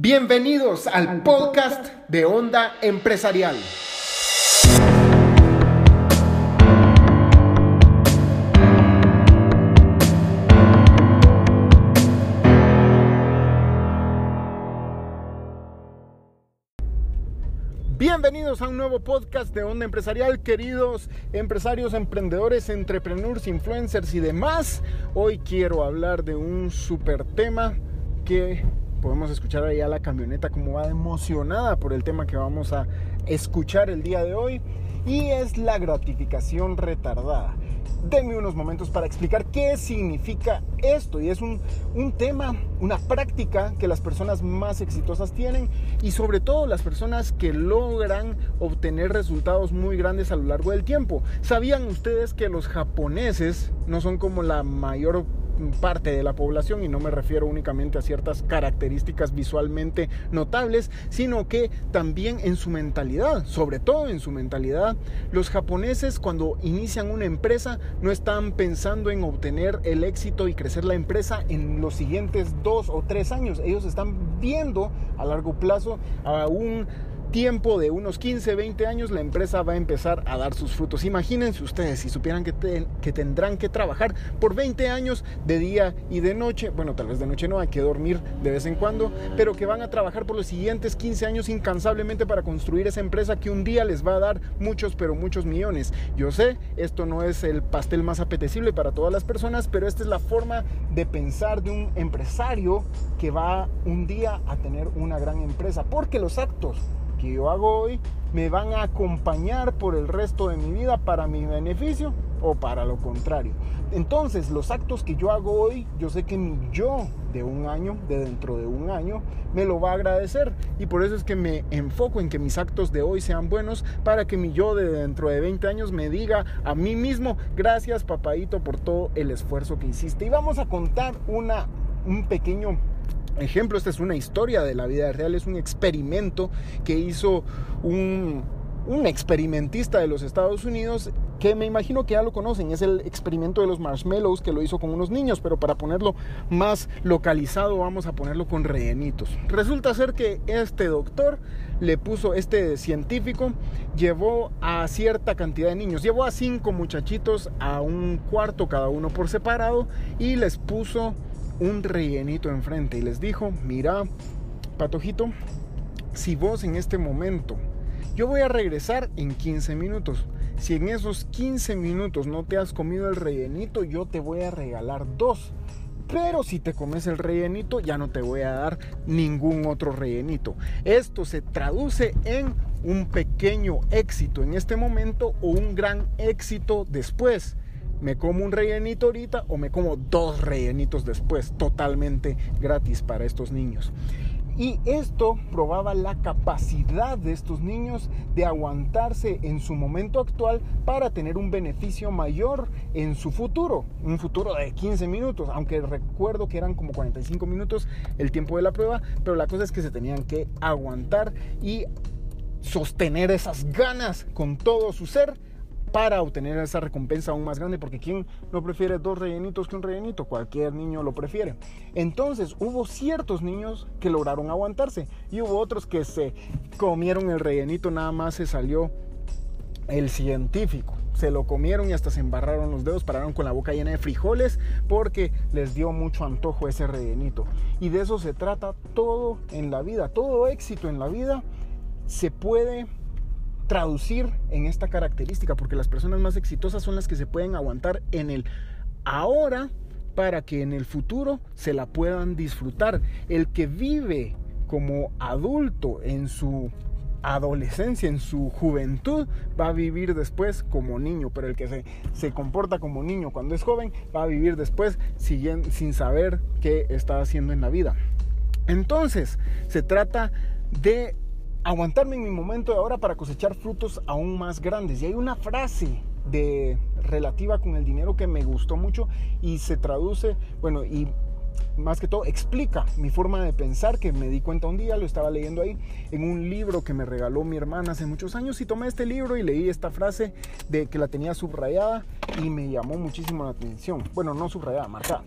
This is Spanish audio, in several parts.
Bienvenidos al podcast de Onda Empresarial. Bienvenidos a un nuevo podcast de Onda Empresarial, queridos empresarios, emprendedores, entrepreneurs, influencers y demás. Hoy quiero hablar de un super tema que podemos escuchar ahí a la camioneta como va emocionada por el tema que vamos a escuchar el día de hoy y es la gratificación retardada. Denme unos momentos para explicar qué significa esto y es un, un, tema, una práctica que las personas más exitosas tienen y sobre todo las personas que logran obtener resultados muy grandes a lo largo del tiempo. ¿Sabían ustedes que los japoneses no son como la mayor parte de la población, y no me refiero únicamente a ciertas características visualmente notables, sino que también en su mentalidad, sobre todo en su mentalidad, los japoneses cuando inician una empresa no están pensando en obtener el éxito y crecer la empresa en los siguientes dos o tres años, ellos están viendo a largo plazo a un tiempo de unos 15, 20 años la empresa va a empezar a dar sus frutos. Imagínense ustedes si supieran que, que tendrán que trabajar por 20 años de día y de noche, bueno, tal vez de noche no, hay que dormir de vez en cuando, pero que van a trabajar por los siguientes 15 años incansablemente para construir esa empresa que un día les va a dar muchos, pero muchos millones. Yo sé, esto no es el pastel más apetecible para todas las personas, pero esta es la forma de pensar de un empresario que va un día a tener una gran empresa, porque los actos que yo hago hoy me van a acompañar por el resto de mi vida para mi beneficio o para lo contrario. Entonces, los actos que yo hago hoy, yo sé que mi yo de un año, de dentro de un año, me lo va a agradecer. Y por eso es que me enfoco en que mis actos de hoy sean buenos para que mi yo de dentro de 20 años me diga a mí mismo, gracias papadito por todo el esfuerzo que hiciste. Y vamos a contar una, un pequeño ejemplo, esta es una historia de la vida real, es un experimento que hizo un, un experimentista de los Estados Unidos que me imagino que ya lo conocen, es el experimento de los marshmallows que lo hizo con unos niños, pero para ponerlo más localizado vamos a ponerlo con rellenitos. Resulta ser que este doctor le puso, este científico llevó a cierta cantidad de niños, llevó a cinco muchachitos a un cuarto cada uno por separado y les puso un rellenito enfrente y les dijo, mira, patojito, si vos en este momento, yo voy a regresar en 15 minutos. Si en esos 15 minutos no te has comido el rellenito, yo te voy a regalar dos. Pero si te comes el rellenito, ya no te voy a dar ningún otro rellenito. Esto se traduce en un pequeño éxito en este momento o un gran éxito después me como un rellenito ahorita o me como dos rellenitos después, totalmente gratis para estos niños. Y esto probaba la capacidad de estos niños de aguantarse en su momento actual para tener un beneficio mayor en su futuro. Un futuro de 15 minutos, aunque recuerdo que eran como 45 minutos el tiempo de la prueba, pero la cosa es que se tenían que aguantar y sostener esas ganas con todo su ser para obtener esa recompensa aún más grande, porque ¿quién no prefiere dos rellenitos que un rellenito? Cualquier niño lo prefiere. Entonces hubo ciertos niños que lograron aguantarse y hubo otros que se comieron el rellenito, nada más se salió el científico. Se lo comieron y hasta se embarraron los dedos, pararon con la boca llena de frijoles porque les dio mucho antojo ese rellenito. Y de eso se trata todo en la vida, todo éxito en la vida se puede traducir en esta característica, porque las personas más exitosas son las que se pueden aguantar en el ahora para que en el futuro se la puedan disfrutar. El que vive como adulto en su adolescencia, en su juventud, va a vivir después como niño, pero el que se, se comporta como niño cuando es joven, va a vivir después sin, sin saber qué está haciendo en la vida. Entonces, se trata de aguantarme en mi momento de ahora para cosechar frutos aún más grandes. Y hay una frase de relativa con el dinero que me gustó mucho y se traduce, bueno, y más que todo explica mi forma de pensar que me di cuenta un día, lo estaba leyendo ahí en un libro que me regaló mi hermana hace muchos años y tomé este libro y leí esta frase de que la tenía subrayada y me llamó muchísimo la atención. Bueno, no subrayada, marcada.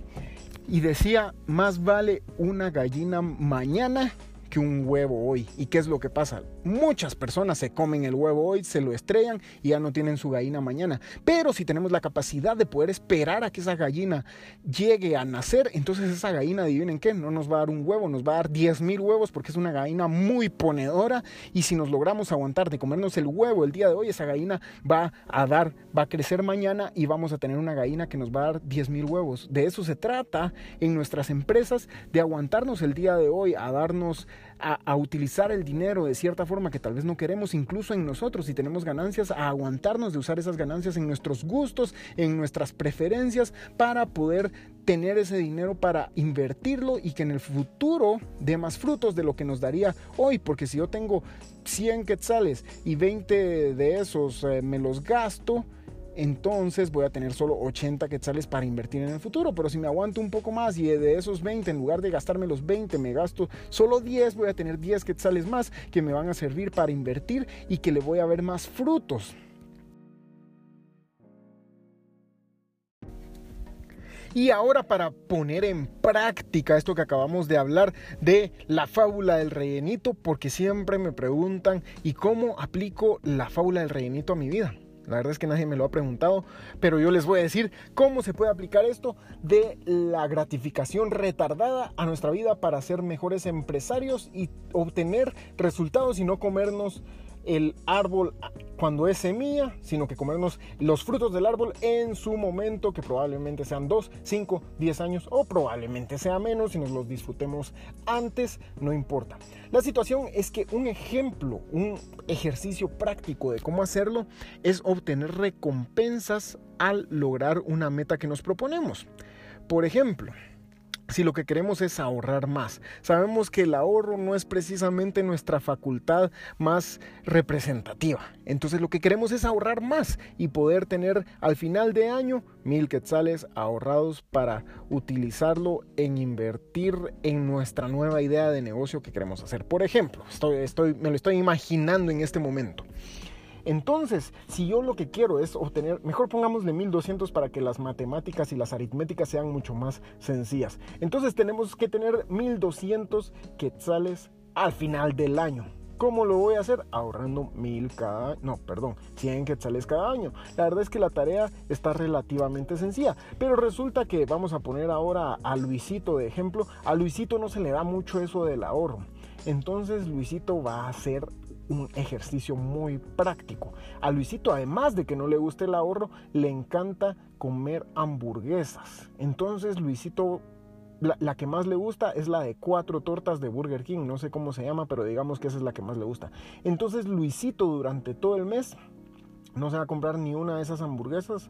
Y decía, más vale una gallina mañana que un huevo hoy. ¿Y qué es lo que pasa? Muchas personas se comen el huevo hoy, se lo estrellan y ya no tienen su gallina mañana. Pero si tenemos la capacidad de poder esperar a que esa gallina llegue a nacer, entonces esa gallina, adivinen qué, no nos va a dar un huevo, nos va a dar 10 mil huevos porque es una gallina muy ponedora y si nos logramos aguantar de comernos el huevo el día de hoy, esa gallina va a dar, va a crecer mañana y vamos a tener una gallina que nos va a dar 10 mil huevos. De eso se trata en nuestras empresas, de aguantarnos el día de hoy, a darnos, a, utilizar el dinero de cierta forma que tal vez no queremos, incluso en nosotros, si tenemos ganancias, a aguantarnos de usar esas ganancias en nuestros gustos, en nuestras preferencias, para poder tener ese dinero para invertirlo y que en el futuro dé más frutos de lo que nos daría hoy, porque si yo tengo 100 quetzales y 20 de esos eh, me los gasto, entonces voy a tener solo 80 quetzales para invertir en el futuro. Pero si me aguanto un poco más y de esos 20, en lugar de gastarme los 20, me gasto solo 10, voy a tener 10 quetzales más que me van a servir para invertir y que le voy a ver más frutos. Y ahora para poner en práctica esto que acabamos de hablar de la fábula del rellenito, porque siempre me preguntan, ¿y cómo aplico la fábula del rellenito a mi vida? La verdad es que nadie me lo ha preguntado, pero yo les voy a decir cómo se puede aplicar esto de la gratificación retardada a nuestra vida para ser mejores empresarios y obtener resultados y no comernos el árbol cuando es semilla, sino que comernos los frutos del árbol en su momento, que probablemente sean 2, 5, 10 años o probablemente sea menos, si nos los disfrutemos antes, no importa. La situación es que un ejemplo, un ejercicio práctico de cómo hacerlo es obtener recompensas al lograr una meta que nos proponemos. Por ejemplo, si lo que queremos es ahorrar más. Sabemos que el ahorro no es precisamente nuestra facultad más representativa. Entonces lo que queremos es ahorrar más y poder tener al final de año mil quetzales ahorrados para utilizarlo en invertir en nuestra nueva idea de negocio que queremos hacer. Por ejemplo, estoy, me lo estoy imaginando en este momento. Entonces, si yo lo que quiero es obtener, mejor pongámosle 1200 para que las matemáticas y las aritméticas sean mucho más sencillas. Entonces tenemos que tener 1200 quetzales al final del año. ¿Cómo lo voy a hacer? Ahorrando mil cada no, perdón, 100 quetzales cada año. La verdad es que la tarea está relativamente sencilla, pero resulta que vamos a poner ahora a Luisito de ejemplo. A Luisito no se le da mucho eso del ahorro. Entonces Luisito va a hacer un ejercicio muy práctico. A Luisito, además de que no le guste el ahorro, le encanta comer hamburguesas. Entonces Luisito, la, que más le gusta es la de cuatro tortas de Burger King. No sé cómo se llama, pero digamos que esa es la que más le gusta. Entonces Luisito durante todo el mes no se va a comprar ni una de esas hamburguesas,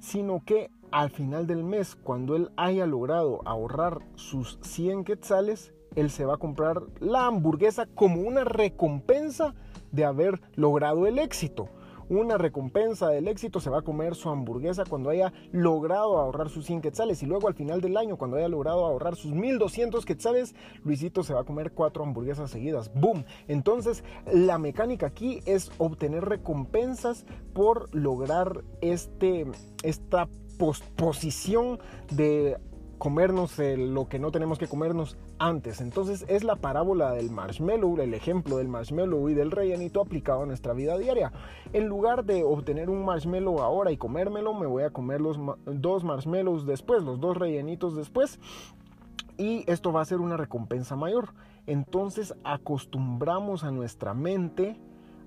sino que al final del mes, cuando él haya logrado ahorrar sus 100 quetzales, él se va a comprar la hamburguesa como una recompensa de haber logrado el éxito. Una recompensa del éxito se va a comer su hamburguesa cuando haya logrado ahorrar sus 100 quetzales y luego al final del año cuando haya logrado ahorrar sus 1200 quetzales, Luisito se va a comer cuatro hamburguesas seguidas. ¡Boom! Entonces la mecánica aquí es obtener recompensas por lograr este, esta posposición de comernos lo que no tenemos que comernos antes. Entonces es la parábola del marshmallow, el ejemplo del marshmallow y del rellenito aplicado a nuestra vida diaria. En lugar de obtener un marshmallow ahora y comérmelo, me voy a comer los dos marshmallows después, los dos rellenitos después. Y esto va a ser una recompensa mayor. Entonces acostumbramos a nuestra mente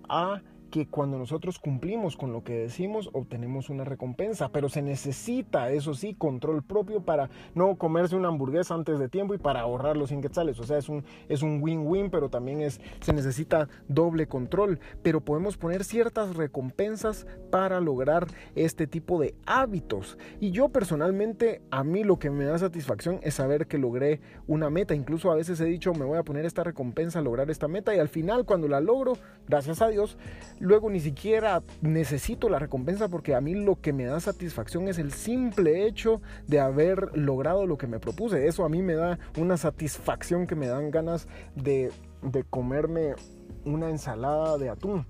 a que cuando nosotros cumplimos con lo que decimos obtenemos una recompensa, pero se necesita, eso sí, control propio para no comerse una hamburguesa antes de tiempo y para ahorrar los 100 quetzales. O sea, es un es un win-win, pero también es se necesita doble control, pero podemos poner ciertas recompensas para lograr este tipo de hábitos. Y yo personalmente a mí lo que me da satisfacción es saber que logré una meta, incluso a veces he dicho, me voy a poner esta recompensa lograr esta meta y al final cuando la logro, gracias a Dios, luego ni siquiera necesito la recompensa porque a mí lo que me da satisfacción es el simple hecho de haber logrado lo que me propuse. Eso a mí me da una satisfacción que me dan ganas de, comerme una ensalada de atún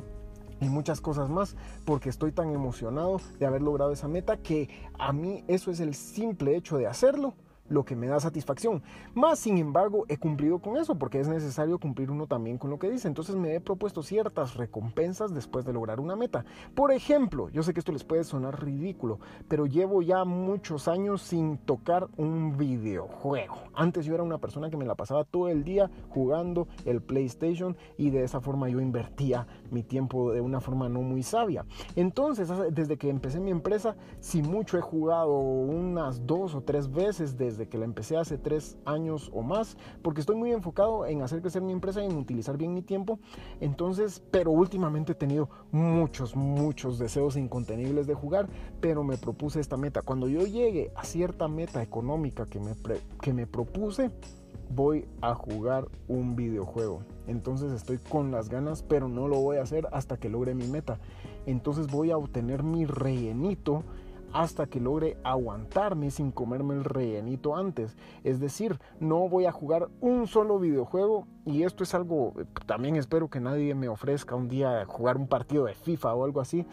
y muchas cosas más porque estoy tan emocionado de haber logrado esa meta que a mí eso es el simple hecho de hacerlo lo que me da satisfacción. Más sin embargo, he cumplido con eso porque es necesario cumplir uno también con lo que dice. Entonces me he propuesto ciertas recompensas después de lograr una meta. Por ejemplo, yo sé que esto les puede sonar ridículo, pero llevo ya muchos años sin tocar un videojuego. Antes yo era una persona que me la pasaba todo el día jugando el PlayStation y de esa forma yo invertía mi tiempo de una forma no muy sabia. Entonces, desde que empecé mi empresa, si mucho he jugado unas dos o tres veces desde desde que la empecé hace tres años o más, porque estoy muy enfocado en hacer crecer mi empresa y en utilizar bien mi tiempo. Entonces, pero últimamente he tenido muchos, muchos deseos incontenibles de jugar, pero me propuse esta meta. Cuando yo llegue a cierta meta económica que me, que me propuse, voy a jugar un videojuego. Entonces estoy con las ganas, pero no lo voy a hacer hasta que logre mi meta. Entonces voy a obtener mi rellenito hasta que logre aguantarme sin comerme el rellenito antes. Es decir, no voy a jugar un solo videojuego y esto es algo, también espero que nadie me ofrezca un día jugar un partido de FIFA o algo así.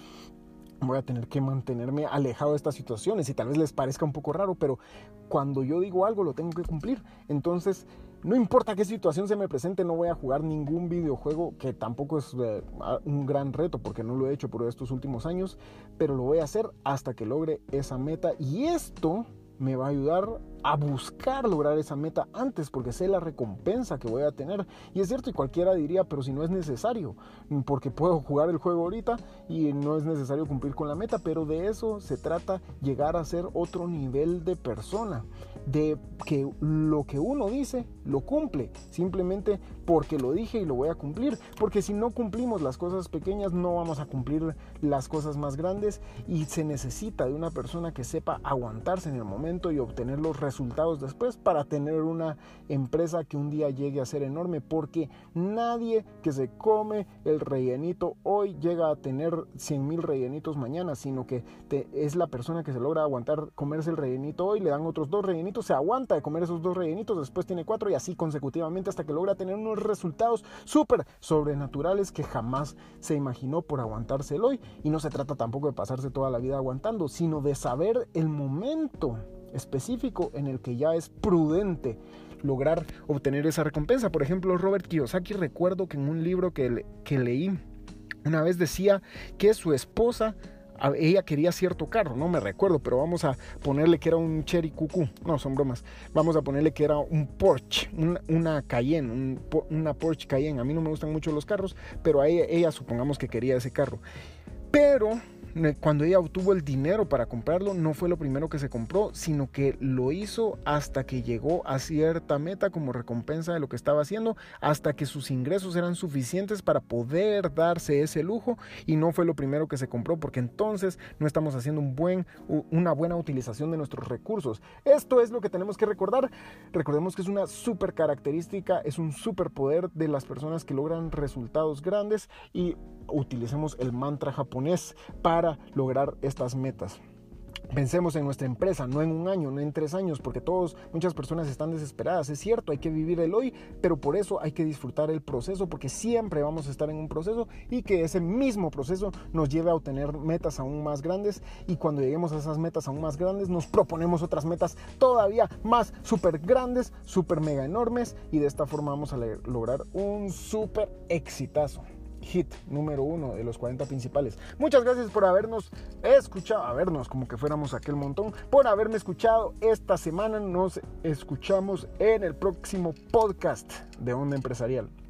Voy a tener que mantenerme alejado de estas situaciones y tal vez les parezca un poco raro, pero cuando yo digo algo lo tengo que cumplir. Entonces, no importa qué situación se me presente, no voy a jugar ningún videojuego, que tampoco es eh, un gran reto porque no lo he hecho por estos últimos años, pero lo voy a hacer hasta que logre esa meta. Y esto me va a ayudar a buscar lograr esa meta antes porque sé la recompensa que voy a tener. Y es cierto, y cualquiera diría, pero si no es necesario, porque puedo jugar el juego ahorita y no es necesario cumplir con la meta, pero de eso se trata llegar a ser otro nivel de persona, de que lo que uno dice lo cumple, simplemente porque lo dije y lo voy a cumplir, porque si no cumplimos las cosas pequeñas no vamos a cumplir las cosas más grandes y se necesita de una persona que sepa aguantarse en el momento y obtener los resultados después para tener una empresa que un día llegue a ser enorme porque nadie que se come el rellenito hoy llega a tener 100 mil rellenitos mañana sino que es la persona que se logra aguantar comerse el rellenito hoy le dan otros dos rellenitos se aguanta de comer esos dos rellenitos después tiene cuatro y así consecutivamente hasta que logra tener unos resultados súper sobrenaturales que jamás se imaginó por aguantarse hoy y no se trata tampoco de pasarse toda la vida aguantando sino de saber el momento específico en el que ya es prudente lograr obtener esa recompensa. Por ejemplo, Robert Kiyosaki recuerdo que en un libro que leí una vez decía que su esposa ella quería cierto carro, no me recuerdo, pero vamos a ponerle que era un Cherry Cuckoo, no son bromas, vamos a ponerle que era un Porsche, una, Cayenne, una Porsche Cayenne, a mí no me gustan mucho los carros, pero a ella supongamos que quería ese carro, pero cuando ella obtuvo el dinero para comprarlo, no fue lo primero que se compró, sino que lo hizo hasta que llegó a cierta meta como recompensa de lo que estaba haciendo, hasta que sus ingresos eran suficientes para poder darse ese lujo y no fue lo primero que se compró, porque entonces no estamos haciendo un buen, una buena utilización de nuestros recursos. Esto es lo que tenemos que recordar. Recordemos que es una super característica, es un superpoder de las personas que logran resultados grandes y utilicemos el mantra japonés lograr estas metas. Pensemos en nuestra empresa, no en un año, no en tres años, porque todos, muchas personas están desesperadas. Es cierto, hay que vivir el hoy, pero por eso hay que disfrutar el proceso, porque siempre vamos a estar en un proceso y que ese mismo proceso nos lleve a obtener metas aún más grandes. Y cuando lleguemos a esas metas aún más grandes, nos proponemos otras metas todavía más súper grandes, súper mega enormes, y de esta forma vamos a lograr un súper exitazo hit número uno de los 40 principales. Muchas gracias por habernos escuchado, a vernos como que fuéramos aquel montón, por haberme escuchado esta semana. Nos escuchamos en el próximo podcast de Onda Empresarial.